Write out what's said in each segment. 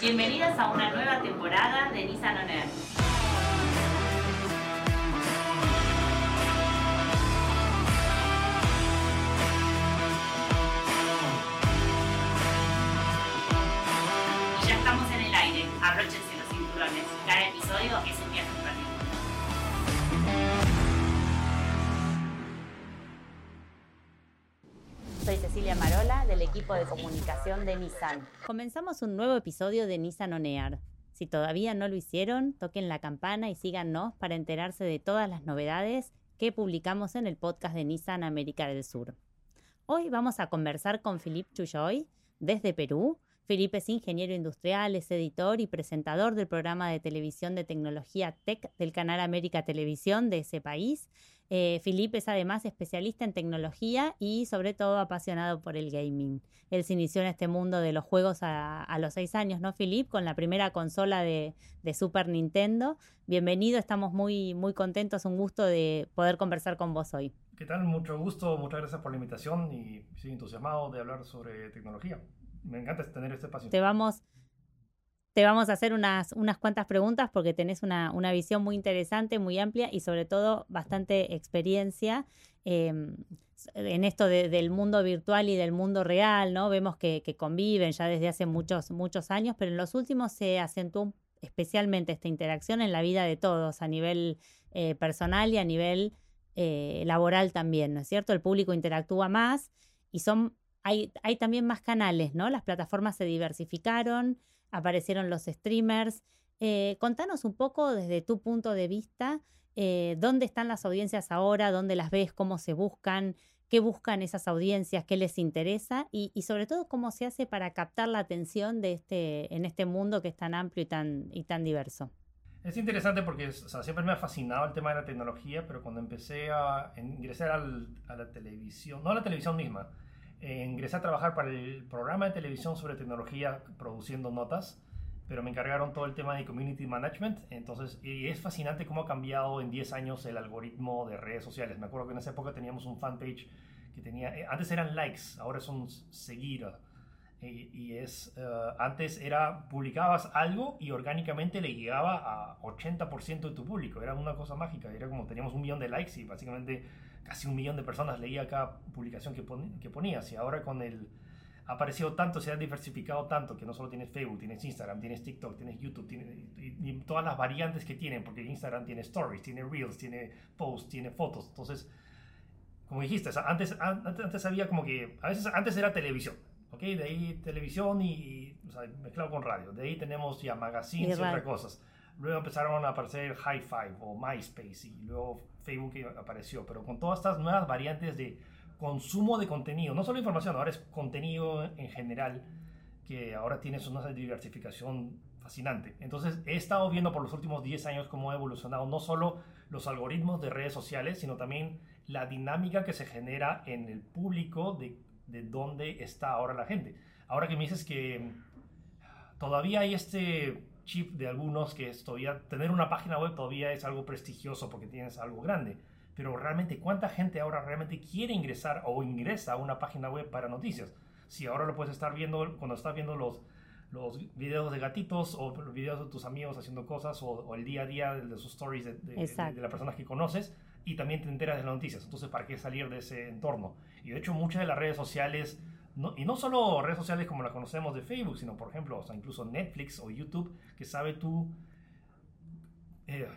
Bienvenidas a una nueva temporada de Nissan On. Y ya estamos en el aire. Abróchense los cinturones. Cada episodio es un viaje en ratito. Marola del equipo de comunicación de Nissan. Comenzamos un nuevo episodio de Nissan On Air. Si todavía no lo hicieron, toquen la campana y síganos para enterarse de todas las novedades que publicamos en el podcast de Nissan América del Sur. Hoy vamos a conversar con Philippe Chuyoy desde Perú. Felipe es ingeniero industrial, es editor y presentador del programa de televisión de tecnología Tech del canal América Televisión de ese país. Eh, es además especialista en tecnología y sobre todo apasionado por el gaming. Él se inició en este mundo de los juegos a, a los seis años, ¿no, Felipe? Con la primera consola de, de, Super Nintendo. Bienvenido, estamos muy, muy contentos, un gusto de poder conversar con vos hoy. ¿Qué tal? Mucho gusto, muchas gracias por la invitación y estoy entusiasmado de hablar sobre tecnología. Me encanta tener este espacio. Te vamos, te vamos a hacer unas, unas cuantas preguntas porque tenés una, una, visión muy interesante, muy amplia y sobre todo bastante experiencia eh, en esto de, del mundo virtual y del mundo real, ¿no? Vemos que, que, conviven ya desde hace muchos, muchos años, pero en los últimos se acentuó especialmente esta interacción en la vida de todos, a nivel eh, personal y a nivel eh, laboral también, ¿no es cierto? El público interactúa más y son, hay, hay también más canales, ¿no? Las plataformas se diversificaron, aparecieron los streamers. Eh, contanos un poco desde tu punto de vista, eh, dónde están las audiencias ahora, dónde las ves, cómo se buscan, qué buscan esas audiencias, qué les interesa y, y, sobre todo cómo se hace para captar la atención de este, en este mundo que es tan amplio y tan, y tan diverso. Es interesante porque siempre me ha fascinado el tema de la tecnología, pero cuando empecé a ingresar a la televisión, no a la televisión misma, eh, ingresé a trabajar para el programa de televisión sobre tecnología produciendo notas, pero me encargaron todo el tema de community management. Entonces, y es fascinante cómo ha cambiado en 10 años el algoritmo de redes sociales. Me acuerdo que en esa época teníamos un fanpage que tenía, eh, antes eran likes, ahora son seguir. Y, es, uh, antes era, publicabas algo y orgánicamente le llegaba a 80% de tu público. Era una cosa mágica. Era como teníamos un millón de likes y básicamente casi un millón de personas leía cada publicación que, pon, que ponías. Y ahora con el ha aparecido tanto, se ha diversificado tanto, que no solo tienes Facebook, tienes Instagram, tienes TikTok, tienes YouTube, tienes, y, y todas las variantes que tienen, porque Instagram tiene stories, tiene reels, tiene posts, tiene fotos. Entonces, como dijiste, antes, antes, antes había como que, a veces antes era televisión, ¿ok? De ahí televisión y, y o sea, mezclado con radio. De ahí tenemos ya magazines y, y otras cosas. Luego empezaron a aparecer High Five o MySpace y luego Facebook apareció, pero con todas estas nuevas variantes de consumo de contenido, no solo información, ahora es contenido en general, que ahora tienes una diversificación fascinante. Entonces he estado viendo por los últimos 10 años cómo ha evolucionado no solo los algoritmos de redes sociales, sino también la dinámica que se genera en el público de, de dónde está ahora la gente. Ahora que me dices que todavía hay este chip de algunos que es todavía tener una página web todavía es algo prestigioso porque tienes algo grande. Pero realmente, ¿cuánta gente ahora realmente quiere ingresar o ingresa a una página web para noticias? Si ahora lo puedes estar viendo cuando estás viendo los, los videos de gatitos o los videos de tus amigos haciendo cosas o, o el día a día de, de sus stories de, de, de, de las personas que conoces y también te enteras de las noticias. Entonces, ¿para qué salir de ese entorno? Y de hecho, muchas de las redes sociales y no solo redes sociales como las conocemos de Facebook, sino por ejemplo, incluso Netflix o YouTube, que sabe tu, eh,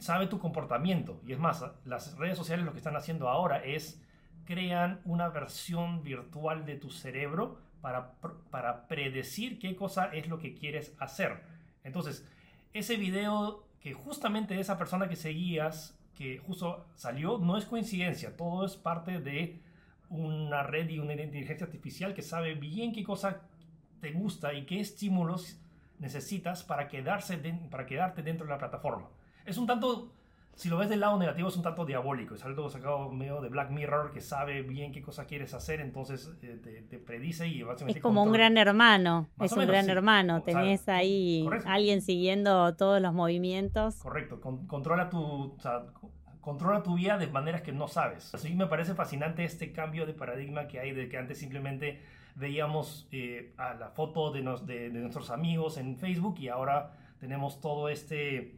sabe tu comportamiento. Y es más, las redes sociales lo que están haciendo ahora es crean una versión virtual de tu cerebro para, para predecir qué cosa es lo que quieres hacer. Entonces, ese video que justamente esa persona que seguías, que justo salió, no es coincidencia, todo es parte de una red y una inteligencia artificial que sabe bien qué cosa te gusta y qué estímulos necesitas para, quedarse de, para quedarte dentro de la plataforma. Es un tanto, si lo ves del lado negativo, es un tanto diabólico. Es algo sacado medio de Black Mirror que sabe bien qué cosa quieres hacer, entonces eh, te, te, predice y básicamente... Es como un gran hermano, Más es un menos, gran sí. hermano. Tenés o sea, ahí correcto. alguien siguiendo todos los movimientos. Correcto, Con, controla tu... O sea, controla tu vida de maneras que no sabes. Así me parece fascinante este cambio de paradigma que hay de que antes simplemente veíamos eh, a la foto de, de, de, nuestros amigos en Facebook y ahora tenemos todo este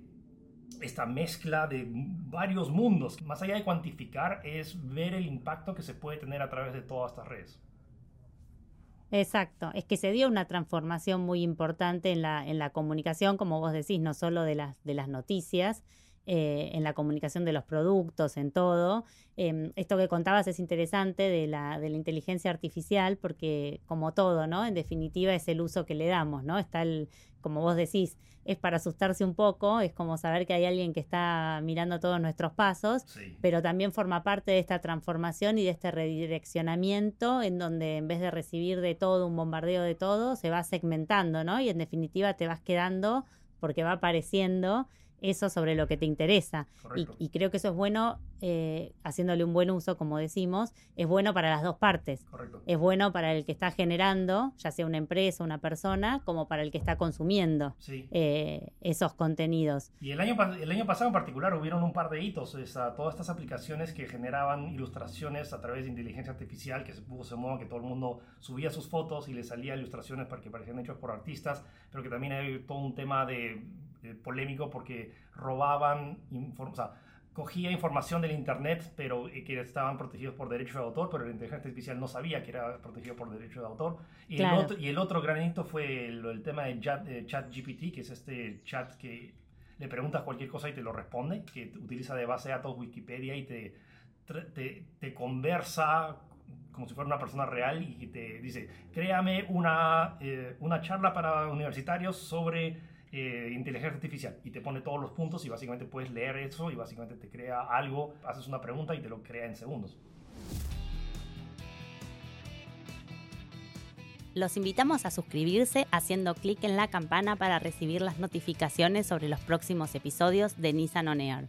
esta mezcla de varios mundos. Más allá de cuantificar, es ver el impacto que se puede tener a través de todas estas redes. Exacto, es que se dio una transformación muy importante en la, en la comunicación, como vos decís, no solo de las, de las noticias, eh, en la comunicación de los productos, en todo. Em, esto que contabas es interesante de la, de la inteligencia artificial, porque como todo, ¿no? En definitiva es el uso que le damos, ¿no? Está el, como vos decís, es para asustarse un poco, es como saber que hay alguien que está mirando todos nuestros pasos, pero también forma parte de esta transformación y de este redireccionamiento en donde en vez de recibir de todo, un bombardeo de todo, se va segmentando, ¿no? Y en definitiva te vas quedando porque va apareciendo eso sobre lo que te interesa. Y, creo que eso es bueno, eh, haciéndole un buen uso, como decimos, es bueno para las dos partes. Es bueno para el que está generando, ya sea una empresa, una persona, como para el que está consumiendo eh, esos contenidos. Y el año, el año pasado en particular hubieron un par de hitos, todas estas aplicaciones que generaban ilustraciones a través de inteligencia artificial, que se puso de moda que todo el mundo subía sus fotos y le salía ilustraciones para que parecían hechas por artistas, pero que también hay todo un tema de eh, polémico porque robaban, o sea, cogía información del Internet, pero eh, que estaban protegidos por derecho de autor, pero la inteligencia artificial no sabía que era protegido por derecho de autor. Y, el, otro, y el otro granito fue el, tema de chat, ChatGPT, que es este chat que le preguntas cualquier cosa y te lo responde, que utiliza de base de datos Wikipedia y te, te, te conversa como si fuera una persona real y te dice, créame una, eh, una charla para universitarios sobre eh, inteligencia artificial y te pone todos los puntos y básicamente puedes leer eso y básicamente te crea algo, haces una pregunta y te lo crea en segundos. Los invitamos a suscribirse haciendo clic en la campana para recibir las notificaciones sobre los próximos episodios de Nissan On.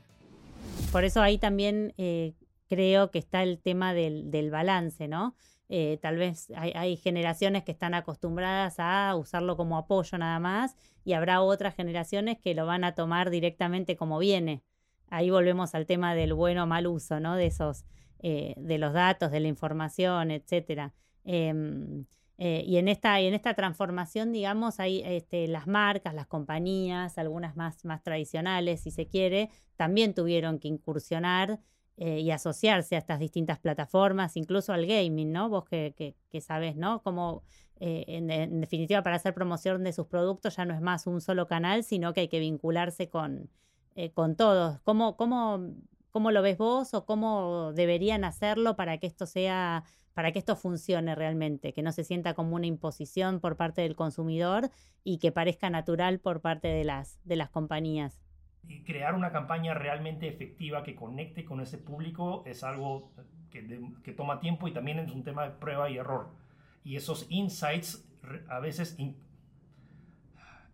Por eso ahí también eh, creo que está el tema del, del balance, ¿no? Eh, tal vez hay, generaciones que están acostumbradas a usarlo como apoyo nada más y habrá otras generaciones que lo van a tomar directamente como viene. Ahí volvemos al tema del bueno o mal uso, ¿no? De esos, eh, de los datos, de la información, etcétera. Em, eh, y en esta, en esta transformación, digamos, hay este, las marcas, las compañías, algunas más, más tradicionales, si se quiere, también tuvieron que incursionar eh, y asociarse a estas distintas plataformas, incluso al gaming, ¿no? Vos que, que, sabes, ¿no? Como eh, en, definitiva para hacer promoción de sus productos ya no es más un solo canal, sino que hay que vincularse con, eh, con todos. ¿Cómo, cómo, ¿Cómo lo ves vos o cómo deberían hacerlo para que esto sea, para que esto funcione realmente, que no se sienta como una imposición por parte del consumidor y que parezca natural por parte de las, de las compañías? Crear una campaña realmente efectiva que conecte con ese público es algo que, que, toma tiempo y también es un tema de prueba y error. Y esos insights a veces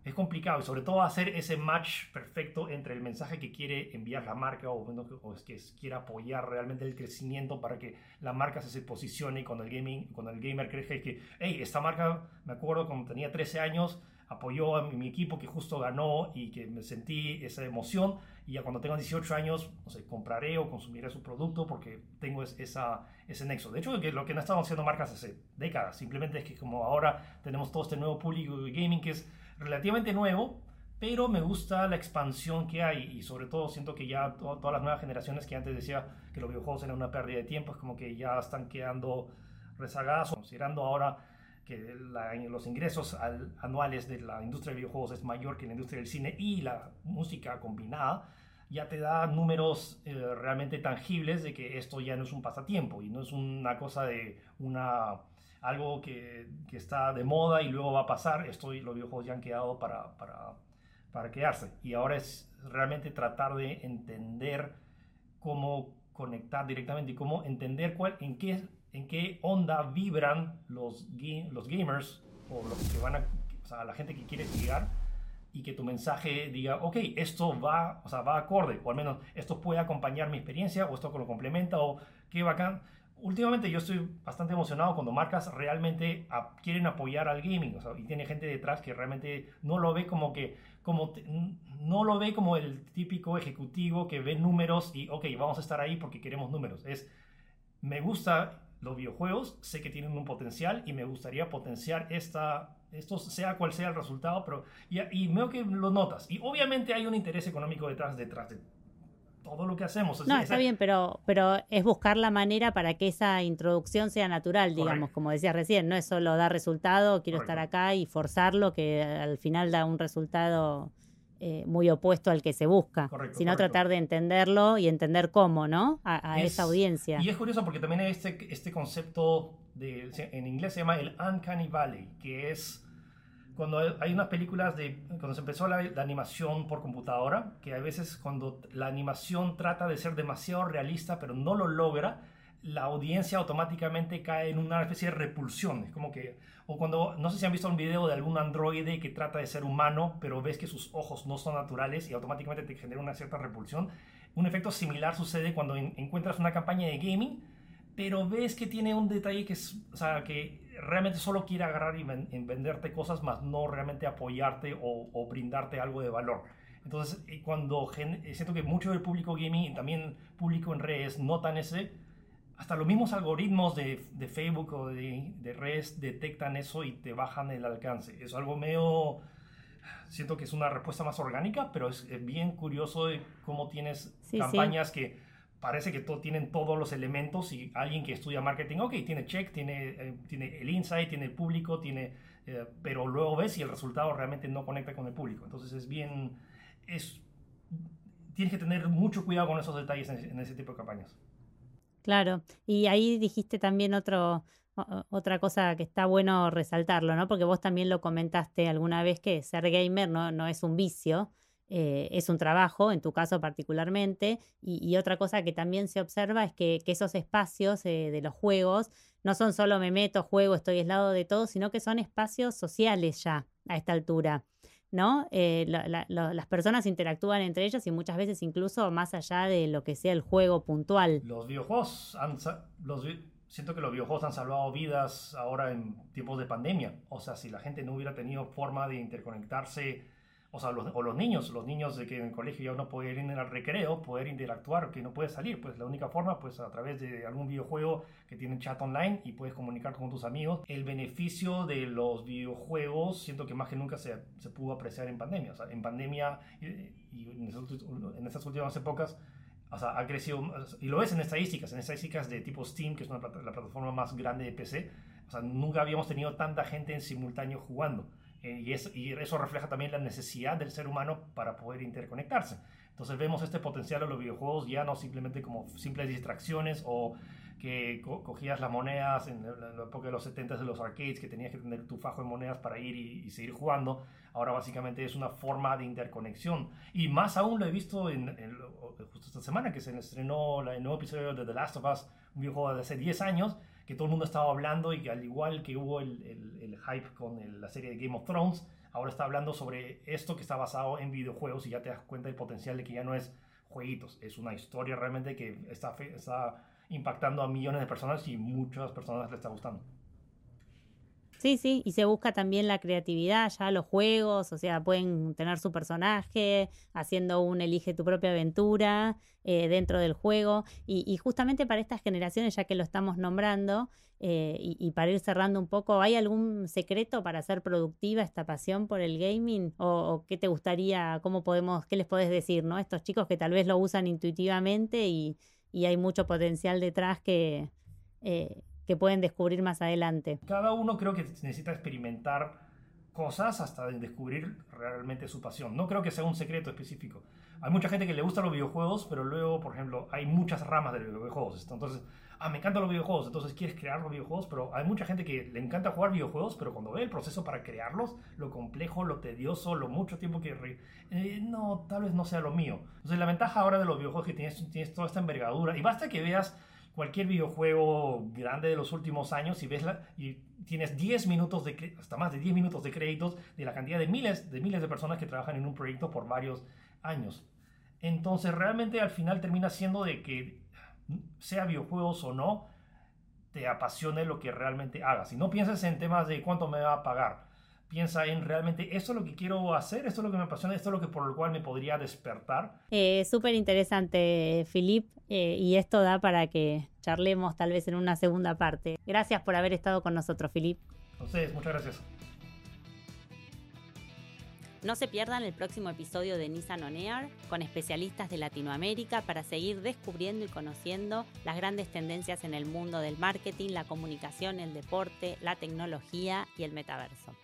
es complicado y sobre todo hacer ese match perfecto entre el mensaje que quiere enviar la marca o, o es que quiere apoyar realmente el crecimiento para que la marca se, posicione y cuando el, gaming, cuando el gamer cree que, hey, esta marca, me acuerdo cuando tenía 13 años, apoyó a mi, equipo que justo ganó y que me sentí esa emoción. Y ya cuando tenga 18 años, no sé, compraré o consumiré su producto porque tengo esa, ese nexo. De hecho, que lo que no estaban haciendo marcas hace décadas. Simplemente es que como ahora tenemos todo este nuevo público de gaming que es relativamente nuevo, pero me gusta la expansión que hay y sobre todo siento que ya todas las nuevas generaciones que antes decía que los videojuegos eran una pérdida de tiempo, es como que ya están quedando rezagadas, considerando ahora que los ingresos anuales de la industria de videojuegos es mayor que la industria del cine y la música combinada, ya te da números eh, realmente tangibles de que esto ya no es un pasatiempo y no es una cosa de una algo que, que está de moda y luego va a pasar. Esto los videojuegos ya han quedado para, para, para quedarse. Y ahora es realmente tratar de entender cómo conectar directamente y cómo entender cuál, en qué en qué onda vibran los, los gamers o los que van a, o sea, la gente que quiere llegar y que tu mensaje diga, ok, esto va, o sea, va acorde, o al menos esto puede acompañar mi experiencia, o esto lo complementa, o qué bacán. Últimamente yo estoy bastante emocionado cuando marcas realmente quieren apoyar al gaming, o sea, y tiene gente detrás que realmente no lo ve como que, como no lo ve como el típico ejecutivo que ve números y, ok, vamos a estar ahí porque queremos números. Es, me gusta los videojuegos, sé que tienen un potencial y me gustaría potenciar esta, esto sea cual sea el resultado, pero y, y veo que lo notas. Y obviamente hay un interés económico detrás, detrás de todo lo que hacemos. No, está bien, pero, pero es buscar la manera para que esa introducción sea natural, digamos, como decías recién, no es solo dar resultado, quiero estar acá y forzarlo, que al final da un resultado eh, muy opuesto al que se busca, sino tratar de entenderlo y entender cómo, ¿no? A, esa audiencia. Y es curioso porque también hay este, este concepto, de, en inglés se llama el uncanny valley, que es cuando hay unas películas de cuando se empezó la, animación por computadora, que a veces cuando la animación trata de ser demasiado realista pero no lo logra, la audiencia automáticamente cae en una especie de repulsión. Es como que, o cuando, no sé si han visto un video de algún androide que trata de ser humano, pero ves que sus ojos no son naturales y automáticamente te genera una cierta repulsión. Un efecto similar sucede cuando encuentras una campaña de gaming pero ves que tiene un detalle que, es, o sea, que realmente solo quiere agarrar y venderte cosas, más no realmente apoyarte o, brindarte algo de valor. Entonces, eh, cuando siento que mucho del público gaming y también público en redes notan ese, hasta los mismos algoritmos de, de Facebook o de, de, redes detectan eso y te bajan el alcance. Es algo medio, siento que es una respuesta más orgánica, pero es, bien curioso de cómo tienes campañas que parece que todo, tienen todos los elementos y alguien que estudia marketing, ok, tiene check, tiene, eh, tiene el insight, tiene el público, tiene, eh, pero luego ves si el resultado realmente no conecta con el público. Entonces es bien, es, tienes que tener mucho cuidado con esos detalles en, ese tipo de campañas. Claro, y ahí dijiste también otro, otra cosa que está bueno resaltarlo, ¿no? Porque vos también lo comentaste alguna vez que ser gamer no, no es un vicio, eh, es un trabajo, en tu caso particularmente, y, otra cosa que también se observa es que, esos espacios eh, de los juegos no son solo me meto, juego, estoy aislado de todo, sino que son espacios sociales ya a esta altura. ¿No? Eh, las personas interactúan entre ellas y muchas veces incluso más allá de lo que sea el juego puntual. Los videojuegos han, los, siento que los videojuegos han salvado vidas ahora en tiempos de pandemia. O sea, si la gente no hubiera tenido forma de interconectarse o sea, los, o los niños, los niños de que en el colegio ya no pueden ir al recreo, poder interactuar, que no puede salir, pues la única forma, pues a través de algún videojuego que tiene chat online y puedes comunicar con tus amigos. El beneficio de los videojuegos, siento que más que nunca se, se pudo apreciar en pandemia. O sea, en pandemia y, en, en estas últimas épocas, o sea, ha crecido, y lo ves en estadísticas, en estadísticas de tipo Steam, que es una, la plataforma más grande de PC, o sea, nunca habíamos tenido tanta gente en simultáneo jugando. Eh, y, eso refleja también la necesidad del ser humano para poder interconectarse. Entonces vemos este potencial en los videojuegos ya no simplemente como simples distracciones o que cogías las monedas en la, época de los 70 de los arcades, que tenías que tener tu fajo de monedas para ir y, seguir jugando. Ahora básicamente es una forma de interconexión. Y más aún lo he visto en, justo esta semana que se estrenó el nuevo episodio de The Last of Us, un videojuego de hace 10 años, que todo el mundo estaba hablando y que al igual que hubo el, el, hype con la serie de Game of Thrones, ahora está hablando sobre esto que está basado en videojuegos y ya te das cuenta del potencial de que ya no es jueguitos, es una historia realmente que está, está impactando a millones de personas y muchas personas le está gustando. Sí, sí, y se busca también la creatividad, ya los juegos, o sea, pueden tener su personaje, haciendo un elige tu propia aventura eh, dentro del juego. Y, justamente para estas generaciones, ya que lo estamos nombrando, eh, y, para ir cerrando un poco, ¿hay algún secreto para hacer productiva esta pasión por el gaming? ¿O, qué te gustaría, cómo podemos, qué les podés decir, ¿no? Estos chicos que tal vez lo usan intuitivamente y, hay mucho potencial detrás que... Eh, que pueden descubrir más adelante. Cada uno creo que necesita experimentar cosas hasta descubrir realmente su pasión. No creo que sea un secreto específico. Hay mucha gente que le gusta los videojuegos, pero luego, por ejemplo, hay muchas ramas de los videojuegos. Entonces, ah, me encantan los videojuegos, entonces quieres crear los videojuegos, pero hay mucha gente que le encanta jugar videojuegos, pero cuando ve el proceso para crearlos, lo complejo, lo tedioso, lo mucho tiempo que... Eh, no, tal vez no sea lo mío. Entonces, la ventaja ahora de los videojuegos es que tienes, tienes toda esta envergadura y basta que veas cualquier videojuego grande de los últimos años y ves la, y tienes 10 minutos de hasta más de 10 minutos de créditos de la cantidad de miles de miles de personas que trabajan en un proyecto por varios años. Entonces realmente al final termina siendo de que sea videojuegos o no, te apasione lo que realmente hagas. Y no pienses en temas de cuánto me va a pagar. Piensa en realmente eso es lo que quiero hacer, esto es lo que me apasiona, esto es lo que por lo cual me podría despertar. Eh, Súper interesante, Filip, eh, y esto da para que charlemos tal vez en una segunda parte. Gracias por haber estado con nosotros, Filip. A ustedes, muchas gracias. No se pierdan el próximo episodio de Nissan On Air con especialistas de Latinoamérica para seguir descubriendo y conociendo las grandes tendencias en el mundo del marketing, la comunicación, el deporte, la tecnología y el metaverso.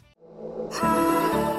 Hi.